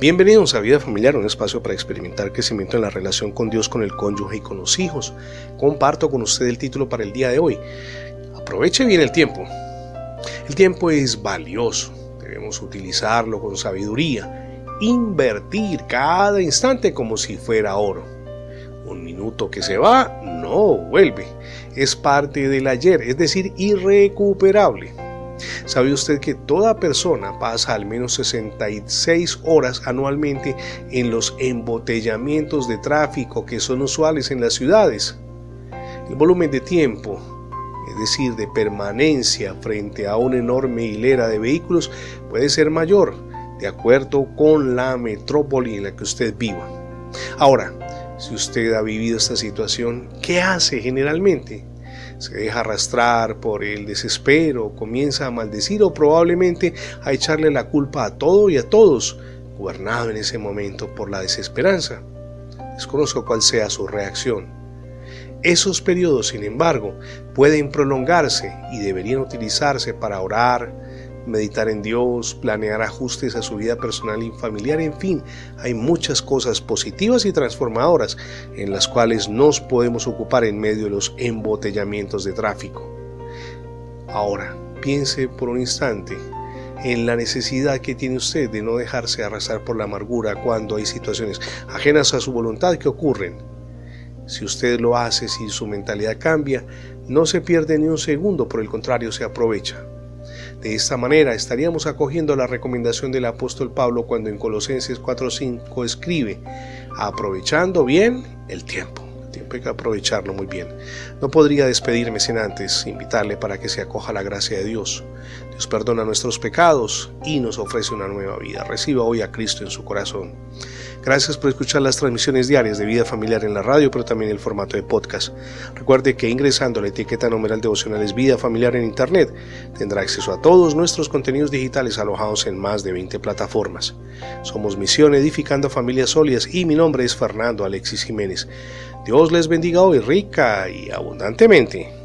Bienvenidos a Vida Familiar, un espacio para experimentar crecimiento en la relación con Dios, con el cónyuge y con los hijos. Comparto con usted el título para el día de hoy. Aproveche bien el tiempo. El tiempo es valioso, debemos utilizarlo con sabiduría, invertir cada instante como si fuera oro. Un minuto que se va no vuelve, es parte del ayer, es decir, irrecuperable. ¿Sabe usted que toda persona pasa al menos 66 horas anualmente en los embotellamientos de tráfico que son usuales en las ciudades? El volumen de tiempo, es decir, de permanencia frente a una enorme hilera de vehículos, puede ser mayor, de acuerdo con la metrópoli en la que usted viva. Ahora, si usted ha vivido esta situación, ¿qué hace generalmente? Se deja arrastrar por el desespero, comienza a maldecir o probablemente a echarle la culpa a todo y a todos, gobernado en ese momento por la desesperanza. Desconozco cuál sea su reacción. Esos periodos, sin embargo, pueden prolongarse y deberían utilizarse para orar, meditar en Dios, planear ajustes a su vida personal y familiar, en fin, hay muchas cosas positivas y transformadoras en las cuales nos podemos ocupar en medio de los embotellamientos de tráfico. Ahora, piense por un instante en la necesidad que tiene usted de no dejarse arrasar por la amargura cuando hay situaciones ajenas a su voluntad que ocurren. Si usted lo hace, si su mentalidad cambia, no se pierde ni un segundo, por el contrario, se aprovecha. De esta manera estaríamos acogiendo la recomendación del apóstol Pablo cuando en Colosenses 4:5 escribe, aprovechando bien el tiempo. El tiempo hay que aprovecharlo muy bien. No podría despedirme sin antes invitarle para que se acoja la gracia de Dios. Dios perdona nuestros pecados y nos ofrece una nueva vida. Reciba hoy a Cristo en su corazón. Gracias por escuchar las transmisiones diarias de vida familiar en la radio, pero también el formato de podcast. Recuerde que ingresando a la etiqueta numeral devocionales Vida Familiar en Internet tendrá acceso a todos nuestros contenidos digitales alojados en más de 20 plataformas. Somos Misión Edificando Familias Sólidas y mi nombre es Fernando Alexis Jiménez. Dios les bendiga hoy rica y abundantemente.